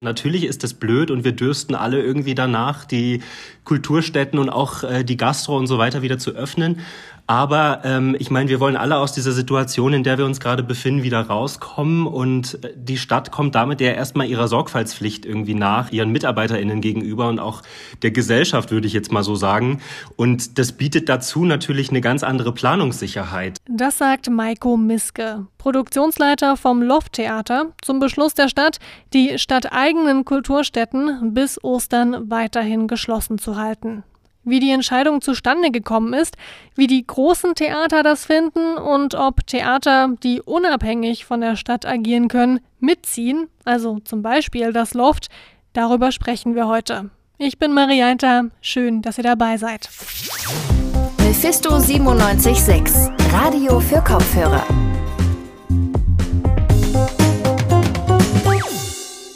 Natürlich ist das blöd und wir dürsten alle irgendwie danach, die Kulturstätten und auch äh, die Gastro und so weiter wieder zu öffnen. Aber ähm, ich meine, wir wollen alle aus dieser Situation, in der wir uns gerade befinden, wieder rauskommen. Und äh, die Stadt kommt damit ja erstmal ihrer Sorgfaltspflicht irgendwie nach, ihren MitarbeiterInnen gegenüber und auch der Gesellschaft, würde ich jetzt mal so sagen. Und das bietet dazu natürlich eine ganz andere Planungssicherheit. Das sagt Maiko Miske, Produktionsleiter vom Loft-Theater, zum Beschluss der Stadt, die stadteigenen Kulturstätten bis Ostern weiterhin geschlossen zu halten wie die Entscheidung zustande gekommen ist, wie die großen Theater das finden und ob Theater, die unabhängig von der Stadt agieren können, mitziehen, also zum Beispiel das Loft, darüber sprechen wir heute. Ich bin Marianta, schön, dass ihr dabei seid. Mephisto 976, Radio für Kopfhörer.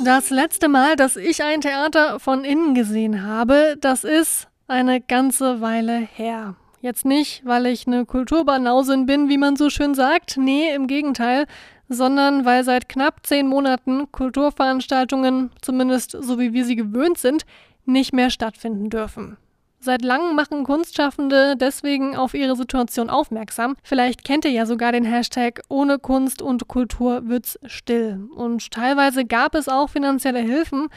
Das letzte Mal, dass ich ein Theater von innen gesehen habe, das ist eine ganze Weile her. Jetzt nicht, weil ich eine Kulturbanausin bin, wie man so schön sagt. Nee, im Gegenteil. Sondern weil seit knapp zehn Monaten Kulturveranstaltungen, zumindest so wie wir sie gewöhnt sind, nicht mehr stattfinden dürfen. Seit langem machen Kunstschaffende deswegen auf ihre Situation aufmerksam. Vielleicht kennt ihr ja sogar den Hashtag Ohne Kunst und Kultur wird's still. Und teilweise gab es auch finanzielle Hilfen,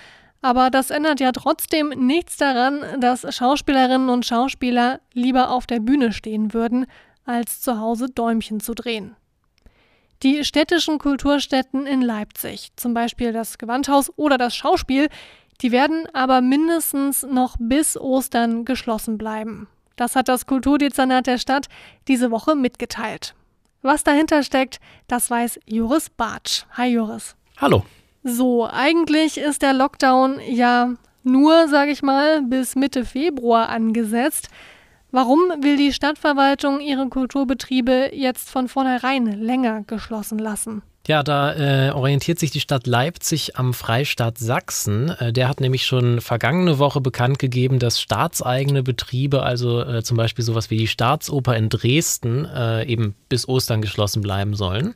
aber das ändert ja trotzdem nichts daran, dass Schauspielerinnen und Schauspieler lieber auf der Bühne stehen würden, als zu Hause Däumchen zu drehen. Die städtischen Kulturstätten in Leipzig, zum Beispiel das Gewandhaus oder das Schauspiel, die werden aber mindestens noch bis Ostern geschlossen bleiben. Das hat das Kulturdezernat der Stadt diese Woche mitgeteilt. Was dahinter steckt, das weiß Joris Bartsch. Hi Joris. Hallo. So, eigentlich ist der Lockdown ja nur, sage ich mal, bis Mitte Februar angesetzt. Warum will die Stadtverwaltung ihre Kulturbetriebe jetzt von vornherein länger geschlossen lassen? Ja, da äh, orientiert sich die Stadt Leipzig am Freistaat Sachsen. Äh, der hat nämlich schon vergangene Woche bekannt gegeben, dass staatseigene Betriebe, also äh, zum Beispiel sowas wie die Staatsoper in Dresden, äh, eben bis Ostern geschlossen bleiben sollen.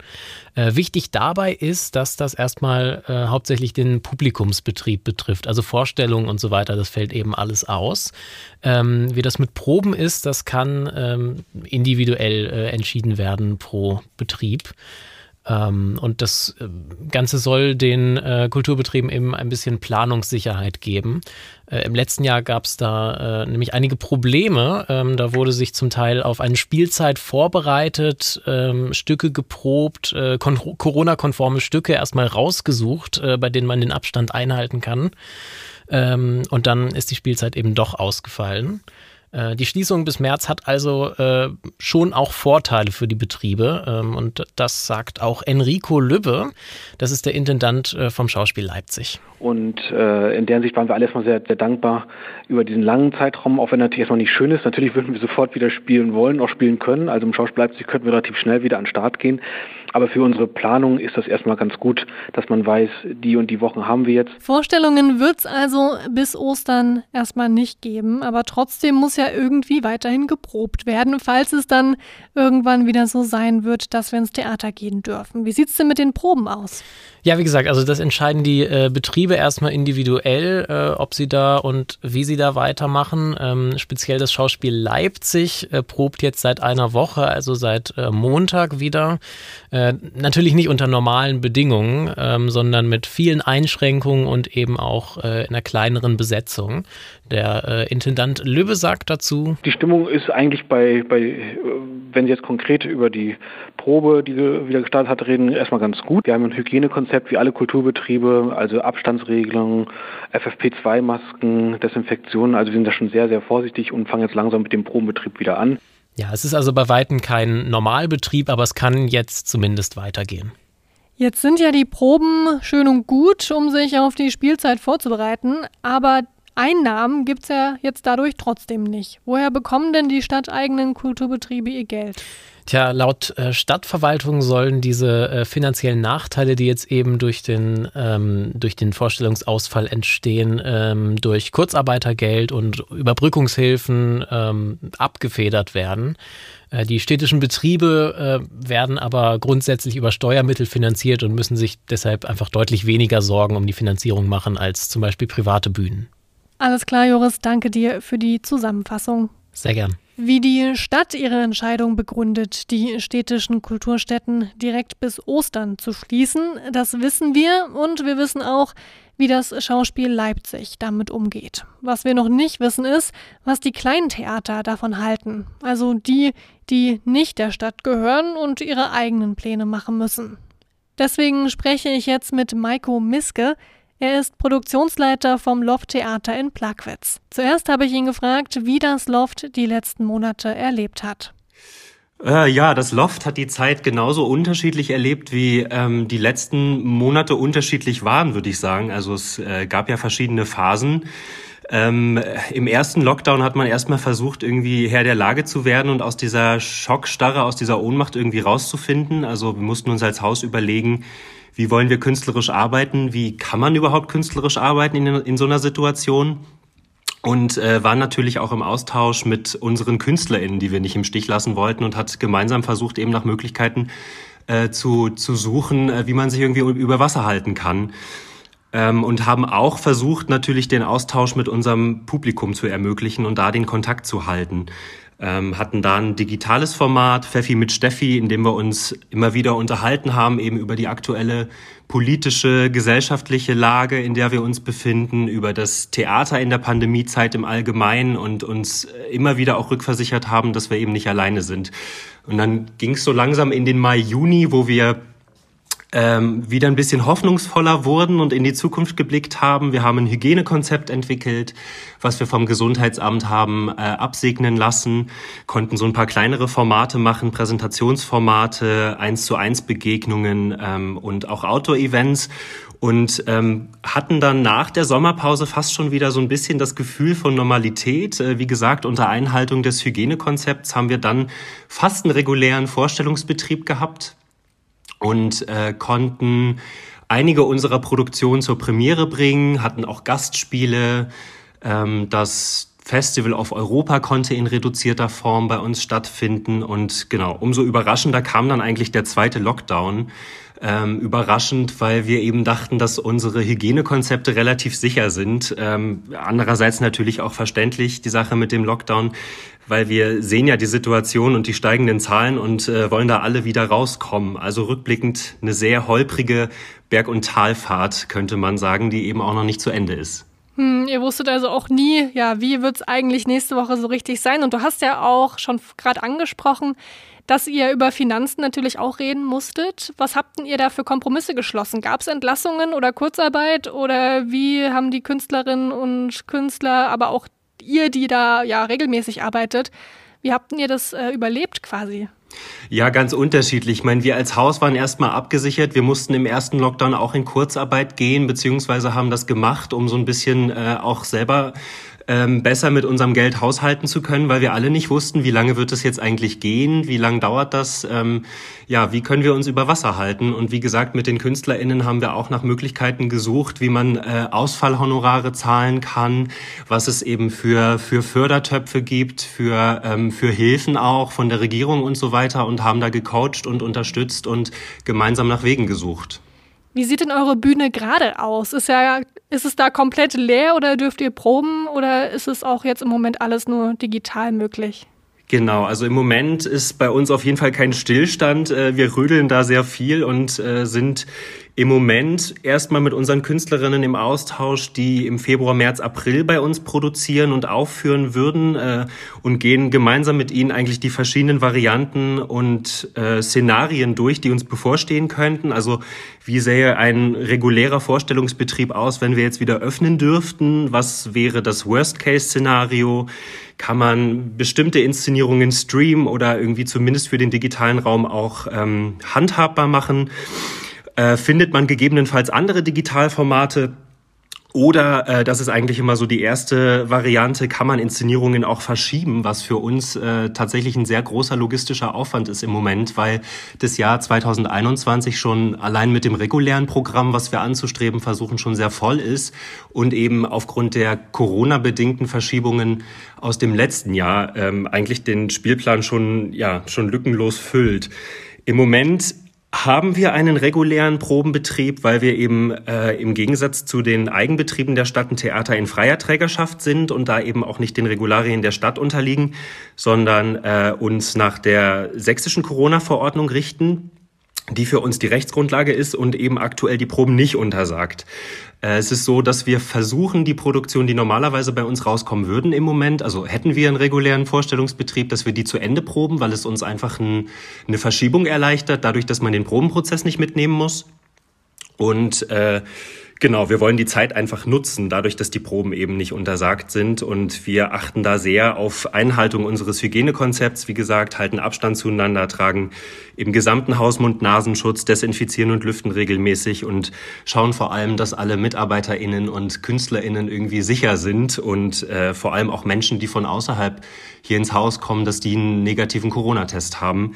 Äh, wichtig dabei ist, dass das erstmal äh, hauptsächlich den Publikumsbetrieb betrifft, also Vorstellungen und so weiter, das fällt eben alles aus. Ähm, wie das mit Proben ist, das kann ähm, individuell entschieden werden pro Betrieb. Ähm, und das äh, Ganze soll den äh, Kulturbetrieben eben ein bisschen Planungssicherheit geben. Äh, Im letzten Jahr gab es da nämlich einige Probleme. Ähm, da wurde sich zum Teil auf eine Spielzeit vorbereitet, ähm, Stücke geprobt, Corona-konforme Stücke erstmal rausgesucht, bei denen man den Abstand einhalten kann. und dann ist die Spielzeit eben doch ausgefallen. Äh, die Schließung bis März hat also äh, schon auch Vorteile für die Betriebe ähm, und das sagt auch Enrico Lübbe, das ist der Intendant äh, vom Schauspiel Leipzig. Und in der Hinsicht waren wir alle erstmal sehr, sehr dankbar über diesen langen Zeitraum, auch wenn natürlich erstmal nicht schön ist. Natürlich würden wir sofort wieder spielen wollen, auch spielen können. Also im Schauspiel Leipzig könnten wir relativ schnell wieder an den Start gehen. Aber für unsere Planung ist das erstmal ganz gut, dass man weiß, die und die Wochen haben wir jetzt. Vorstellungen wird es also bis Ostern erstmal nicht geben, aber trotzdem muss ja irgendwie weiterhin geprobt werden, falls es dann irgendwann wieder so sein wird, dass wir ins Theater gehen dürfen. Wie sieht es denn mit den Proben aus? Ja, wie gesagt, also das entscheiden die äh, Betriebe erstmal individuell, äh, ob sie da und wie sie da weitermachen. Ähm, speziell das Schauspiel Leipzig äh, probt jetzt seit einer Woche, also seit äh, Montag wieder. Äh, natürlich nicht unter normalen Bedingungen, ähm, sondern mit vielen Einschränkungen und eben auch äh, in einer kleineren Besetzung. Der Intendant Lübbe sagt dazu. Die Stimmung ist eigentlich bei, bei wenn Sie jetzt konkret über die Probe, die wieder gestartet hat, reden, erstmal ganz gut. Wir haben ein Hygienekonzept wie alle Kulturbetriebe, also Abstandsregelungen, FFP2-Masken, Desinfektionen. Also wir sind da schon sehr, sehr vorsichtig und fangen jetzt langsam mit dem Probenbetrieb wieder an. Ja, es ist also bei Weitem kein Normalbetrieb, aber es kann jetzt zumindest weitergehen. Jetzt sind ja die Proben schön und gut, um sich auf die Spielzeit vorzubereiten, aber Einnahmen gibt es ja jetzt dadurch trotzdem nicht. Woher bekommen denn die stadteigenen Kulturbetriebe ihr Geld? Tja, laut äh, Stadtverwaltung sollen diese äh, finanziellen Nachteile, die jetzt eben durch den, ähm, durch den Vorstellungsausfall entstehen, ähm, durch Kurzarbeitergeld und Überbrückungshilfen ähm, abgefedert werden. Äh, die städtischen Betriebe äh, werden aber grundsätzlich über Steuermittel finanziert und müssen sich deshalb einfach deutlich weniger Sorgen um die Finanzierung machen als zum Beispiel private Bühnen. Alles klar, Joris, danke dir für die Zusammenfassung. Sehr gern. Wie die Stadt ihre Entscheidung begründet, die städtischen Kulturstätten direkt bis Ostern zu schließen, das wissen wir und wir wissen auch, wie das Schauspiel Leipzig damit umgeht. Was wir noch nicht wissen ist, was die kleinen Theater davon halten, also die, die nicht der Stadt gehören und ihre eigenen Pläne machen müssen. Deswegen spreche ich jetzt mit Maiko Miske, er ist Produktionsleiter vom Loft Theater in Plagwitz. Zuerst habe ich ihn gefragt, wie das Loft die letzten Monate erlebt hat. Äh, ja, das Loft hat die Zeit genauso unterschiedlich erlebt, wie ähm, die letzten Monate unterschiedlich waren, würde ich sagen. Also es äh, gab ja verschiedene Phasen. Ähm, Im ersten Lockdown hat man erstmal versucht, irgendwie Herr der Lage zu werden und aus dieser Schockstarre, aus dieser Ohnmacht irgendwie rauszufinden. Also wir mussten uns als Haus überlegen, wie wollen wir künstlerisch arbeiten, wie kann man überhaupt künstlerisch arbeiten in, in so einer Situation? Und äh, waren natürlich auch im Austausch mit unseren KünstlerInnen, die wir nicht im Stich lassen wollten und hat gemeinsam versucht, eben nach Möglichkeiten äh, zu, zu suchen, äh, wie man sich irgendwie über Wasser halten kann. Ähm, und haben auch versucht, natürlich den Austausch mit unserem Publikum zu ermöglichen und da den Kontakt zu halten ähm, hatten da ein digitales Format, Pfeffi mit Steffi, in dem wir uns immer wieder unterhalten haben, eben über die aktuelle politische, gesellschaftliche Lage, in der wir uns befinden, über das Theater in der Pandemiezeit im Allgemeinen und uns immer wieder auch rückversichert haben, dass wir eben nicht alleine sind. Und dann ging es so langsam in den Mai, Juni, wo wir ähm, wieder ein bisschen hoffnungsvoller wurden und in die Zukunft geblickt haben. Wir haben ein Hygienekonzept entwickelt, was wir vom Gesundheitsamt haben äh, absegnen lassen, konnten so ein paar kleinere Formate machen, Präsentationsformate, eins zu eins Begegnungen ähm, und auch Outdoor-Events und ähm, hatten dann nach der Sommerpause fast schon wieder so ein bisschen das Gefühl von Normalität. Äh, wie gesagt, unter Einhaltung des Hygienekonzepts haben wir dann fast einen regulären Vorstellungsbetrieb gehabt und äh, konnten einige unserer Produktionen zur Premiere bringen, hatten auch Gastspiele. Ähm, das Festival of Europa konnte in reduzierter Form bei uns stattfinden und genau, umso überraschender kam dann eigentlich der zweite Lockdown. Ähm, überraschend, weil wir eben dachten, dass unsere Hygienekonzepte relativ sicher sind. Ähm, andererseits natürlich auch verständlich die Sache mit dem Lockdown weil wir sehen ja die Situation und die steigenden Zahlen und äh, wollen da alle wieder rauskommen. Also rückblickend eine sehr holprige Berg- und Talfahrt, könnte man sagen, die eben auch noch nicht zu Ende ist. Hm, ihr wusstet also auch nie, ja, wie wird es eigentlich nächste Woche so richtig sein? Und du hast ja auch schon gerade angesprochen, dass ihr über Finanzen natürlich auch reden musstet. Was habt ihr da für Kompromisse geschlossen? Gab es Entlassungen oder Kurzarbeit oder wie haben die Künstlerinnen und Künstler, aber auch ihr, die da ja regelmäßig arbeitet, wie habt ihr das äh, überlebt quasi? Ja, ganz unterschiedlich. Ich meine, wir als Haus waren erstmal abgesichert. Wir mussten im ersten Lockdown auch in Kurzarbeit gehen, beziehungsweise haben das gemacht, um so ein bisschen äh, auch selber ähm, besser mit unserem Geld haushalten zu können, weil wir alle nicht wussten, wie lange wird es jetzt eigentlich gehen, wie lange dauert das, ähm, ja, wie können wir uns über Wasser halten. Und wie gesagt, mit den KünstlerInnen haben wir auch nach Möglichkeiten gesucht, wie man äh, Ausfallhonorare zahlen kann, was es eben für, für Fördertöpfe gibt, für, ähm, für Hilfen auch von der Regierung und so weiter und haben da gecoacht und unterstützt und gemeinsam nach Wegen gesucht. Wie sieht denn eure Bühne gerade aus? Ist, ja, ist es da komplett leer oder dürft ihr proben oder ist es auch jetzt im Moment alles nur digital möglich? Genau, also im Moment ist bei uns auf jeden Fall kein Stillstand. Äh, wir rödeln da sehr viel und äh, sind im Moment erstmal mit unseren Künstlerinnen im Austausch, die im Februar, März, April bei uns produzieren und aufführen würden äh, und gehen gemeinsam mit ihnen eigentlich die verschiedenen Varianten und äh, Szenarien durch, die uns bevorstehen könnten. Also wie sähe ein regulärer Vorstellungsbetrieb aus, wenn wir jetzt wieder öffnen dürften? Was wäre das Worst-Case-Szenario? Kann man bestimmte Inszenierungen streamen oder irgendwie zumindest für den digitalen Raum auch ähm, handhabbar machen? Äh, findet man gegebenenfalls andere Digitalformate? Oder äh, das ist eigentlich immer so die erste Variante, kann man Inszenierungen auch verschieben, was für uns äh, tatsächlich ein sehr großer logistischer Aufwand ist im Moment, weil das Jahr 2021 schon allein mit dem regulären Programm, was wir anzustreben versuchen, schon sehr voll ist und eben aufgrund der Corona-bedingten Verschiebungen aus dem letzten Jahr ähm, eigentlich den Spielplan schon, ja, schon lückenlos füllt. Im Moment haben wir einen regulären Probenbetrieb, weil wir eben äh, im Gegensatz zu den Eigenbetrieben der Stadt ein Theater in freier Trägerschaft sind und da eben auch nicht den Regularien der Stadt unterliegen, sondern äh, uns nach der sächsischen Corona-Verordnung richten die für uns die Rechtsgrundlage ist und eben aktuell die Proben nicht untersagt. Äh, es ist so, dass wir versuchen, die Produktion, die normalerweise bei uns rauskommen würden im Moment, also hätten wir einen regulären Vorstellungsbetrieb, dass wir die zu Ende proben, weil es uns einfach ein, eine Verschiebung erleichtert, dadurch, dass man den Probenprozess nicht mitnehmen muss. Und äh, Genau, wir wollen die Zeit einfach nutzen, dadurch, dass die Proben eben nicht untersagt sind. Und wir achten da sehr auf Einhaltung unseres Hygienekonzepts. Wie gesagt, halten Abstand zueinander, tragen im gesamten Haus Mund-Nasenschutz, desinfizieren und lüften regelmäßig und schauen vor allem, dass alle MitarbeiterInnen und KünstlerInnen irgendwie sicher sind und äh, vor allem auch Menschen, die von außerhalb hier ins Haus kommen, dass die einen negativen Corona-Test haben.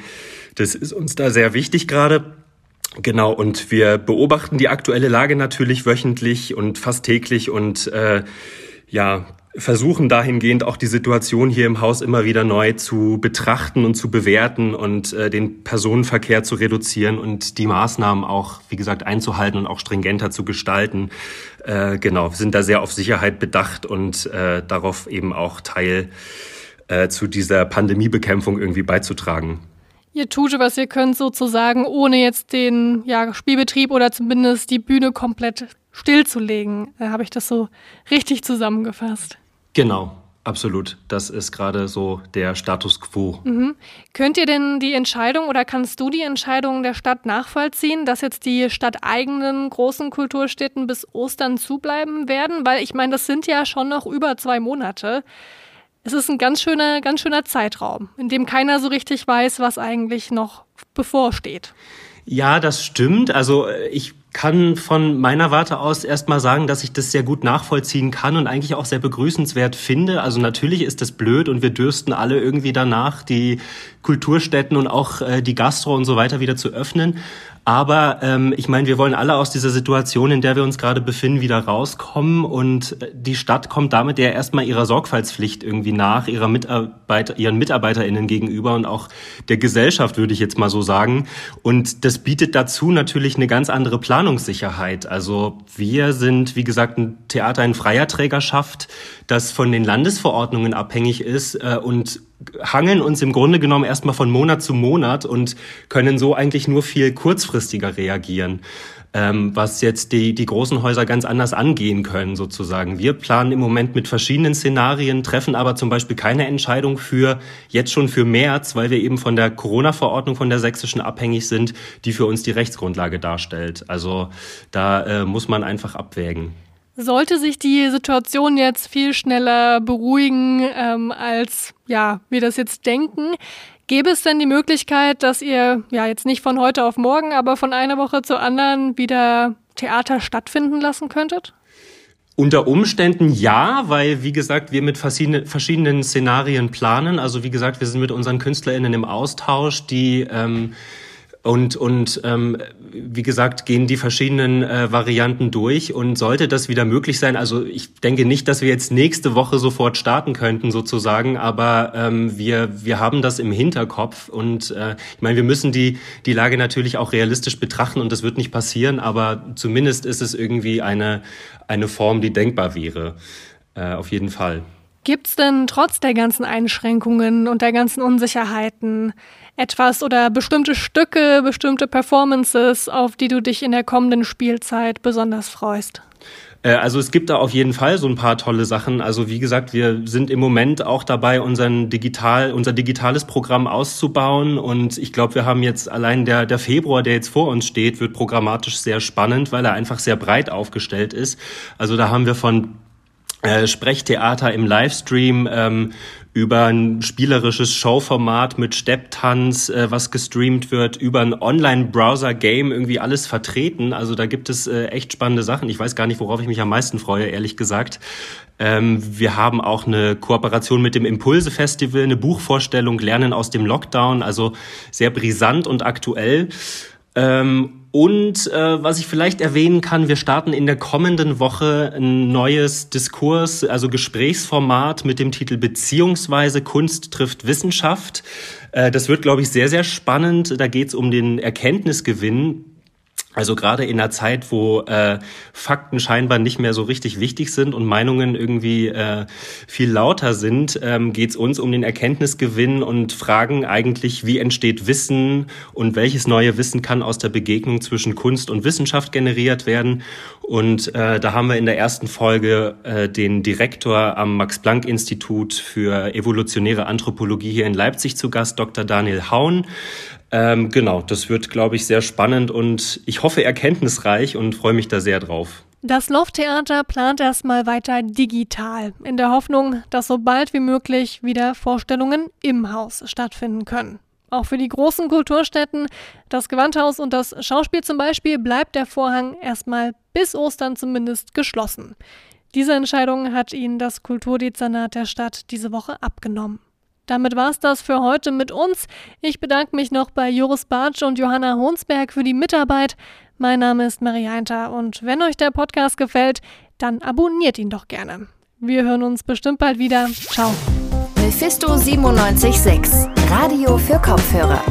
Das ist uns da sehr wichtig gerade. Genau, und wir beobachten die aktuelle Lage natürlich wöchentlich und fast täglich und äh, ja, versuchen dahingehend auch die Situation hier im Haus immer wieder neu zu betrachten und zu bewerten und äh, den Personenverkehr zu reduzieren und die Maßnahmen auch, wie gesagt, einzuhalten und auch stringenter zu gestalten. Äh, genau, wir sind da sehr auf Sicherheit bedacht und äh, darauf eben auch Teil äh, zu dieser Pandemiebekämpfung irgendwie beizutragen. Ihr tut, was ihr könnt, sozusagen, ohne jetzt den ja, Spielbetrieb oder zumindest die Bühne komplett stillzulegen. Da habe ich das so richtig zusammengefasst. Genau, absolut. Das ist gerade so der Status quo. Mhm. Könnt ihr denn die Entscheidung oder kannst du die Entscheidung der Stadt nachvollziehen, dass jetzt die stadteigenen großen Kulturstätten bis Ostern zubleiben werden? Weil ich meine, das sind ja schon noch über zwei Monate es ist ein ganz schöner, ganz schöner Zeitraum, in dem keiner so richtig weiß, was eigentlich noch bevorsteht. Ja, das stimmt. Also äh, ich kann von meiner Warte aus erstmal sagen, dass ich das sehr gut nachvollziehen kann und eigentlich auch sehr begrüßenswert finde. Also natürlich ist das blöd und wir dürsten alle irgendwie danach, die Kulturstätten und auch äh, die Gastro und so weiter wieder zu öffnen. Aber ähm, ich meine, wir wollen alle aus dieser Situation, in der wir uns gerade befinden, wieder rauskommen. Und äh, die Stadt kommt damit ja erstmal ihrer Sorgfaltspflicht irgendwie nach, ihrer Mitarbeiter, ihren MitarbeiterInnen gegenüber und auch der Gesellschaft, würde ich jetzt mal so sagen. Und das bietet dazu natürlich eine ganz andere Planungssicherheit. Also wir sind, wie gesagt, ein Theater in freier Trägerschaft, das von den Landesverordnungen abhängig ist äh, und hangeln uns im Grunde genommen erstmal von Monat zu Monat und können so eigentlich nur viel kurzfristiger reagieren, ähm, was jetzt die, die großen Häuser ganz anders angehen können sozusagen. Wir planen im Moment mit verschiedenen Szenarien, treffen aber zum Beispiel keine Entscheidung für jetzt schon für März, weil wir eben von der Corona-Verordnung von der sächsischen abhängig sind, die für uns die Rechtsgrundlage darstellt. Also da äh, muss man einfach abwägen. Sollte sich die Situation jetzt viel schneller beruhigen, ähm, als ja, wir das jetzt denken, gäbe es denn die Möglichkeit, dass ihr ja jetzt nicht von heute auf morgen, aber von einer Woche zur anderen wieder Theater stattfinden lassen könntet? Unter Umständen ja, weil, wie gesagt, wir mit verschiedenen Szenarien planen. Also wie gesagt, wir sind mit unseren KünstlerInnen im Austausch, die ähm, und, und ähm, wie gesagt, gehen die verschiedenen äh, Varianten durch. Und sollte das wieder möglich sein, also ich denke nicht, dass wir jetzt nächste Woche sofort starten könnten, sozusagen, aber ähm, wir, wir haben das im Hinterkopf. Und äh, ich meine, wir müssen die, die Lage natürlich auch realistisch betrachten und das wird nicht passieren, aber zumindest ist es irgendwie eine, eine Form, die denkbar wäre. Äh, auf jeden Fall. Gibt es denn trotz der ganzen Einschränkungen und der ganzen Unsicherheiten etwas oder bestimmte Stücke, bestimmte Performances, auf die du dich in der kommenden Spielzeit besonders freust? Äh, also es gibt da auf jeden Fall so ein paar tolle Sachen. Also wie gesagt, wir sind im Moment auch dabei, unseren digital, unser digitales Programm auszubauen. Und ich glaube, wir haben jetzt allein der, der Februar, der jetzt vor uns steht, wird programmatisch sehr spannend, weil er einfach sehr breit aufgestellt ist. Also da haben wir von äh, Sprechtheater im Livestream, ähm, über ein spielerisches Showformat mit Stepptanz, äh, was gestreamt wird, über ein Online-Browser-Game irgendwie alles vertreten. Also da gibt es äh, echt spannende Sachen. Ich weiß gar nicht, worauf ich mich am meisten freue, ehrlich gesagt. Ähm, wir haben auch eine Kooperation mit dem Impulse-Festival, eine Buchvorstellung Lernen aus dem Lockdown, also sehr brisant und aktuell. Ähm, und äh, was ich vielleicht erwähnen kann, wir starten in der kommenden Woche ein neues Diskurs, also Gesprächsformat mit dem Titel Beziehungsweise Kunst trifft Wissenschaft. Äh, das wird, glaube ich, sehr, sehr spannend. Da geht es um den Erkenntnisgewinn also gerade in einer Zeit, wo äh, Fakten scheinbar nicht mehr so richtig wichtig sind und Meinungen irgendwie äh, viel lauter sind, ähm, geht es uns um den Erkenntnisgewinn und fragen eigentlich, wie entsteht Wissen und welches neue Wissen kann aus der Begegnung zwischen Kunst und Wissenschaft generiert werden. Und äh, da haben wir in der ersten Folge äh, den Direktor am Max-Planck-Institut für evolutionäre Anthropologie hier in Leipzig zu Gast, Dr. Daniel Haun. Ähm, genau, das wird, glaube ich, sehr spannend und ich hoffe erkenntnisreich und freue mich da sehr drauf. Das Lofttheater plant erstmal weiter digital, in der Hoffnung, dass so bald wie möglich wieder Vorstellungen im Haus stattfinden können. Auch für die großen Kulturstätten, das Gewandhaus und das Schauspiel zum Beispiel, bleibt der Vorhang erstmal bis Ostern zumindest geschlossen. Diese Entscheidung hat ihnen das Kulturdezernat der Stadt diese Woche abgenommen. Damit war es das für heute mit uns. Ich bedanke mich noch bei Joris Bartsch und Johanna Honsberg für die Mitarbeit. Mein Name ist Marie Heinter und wenn euch der Podcast gefällt, dann abonniert ihn doch gerne. Wir hören uns bestimmt bald wieder. Ciao. Mephisto 976, Radio für Kopfhörer.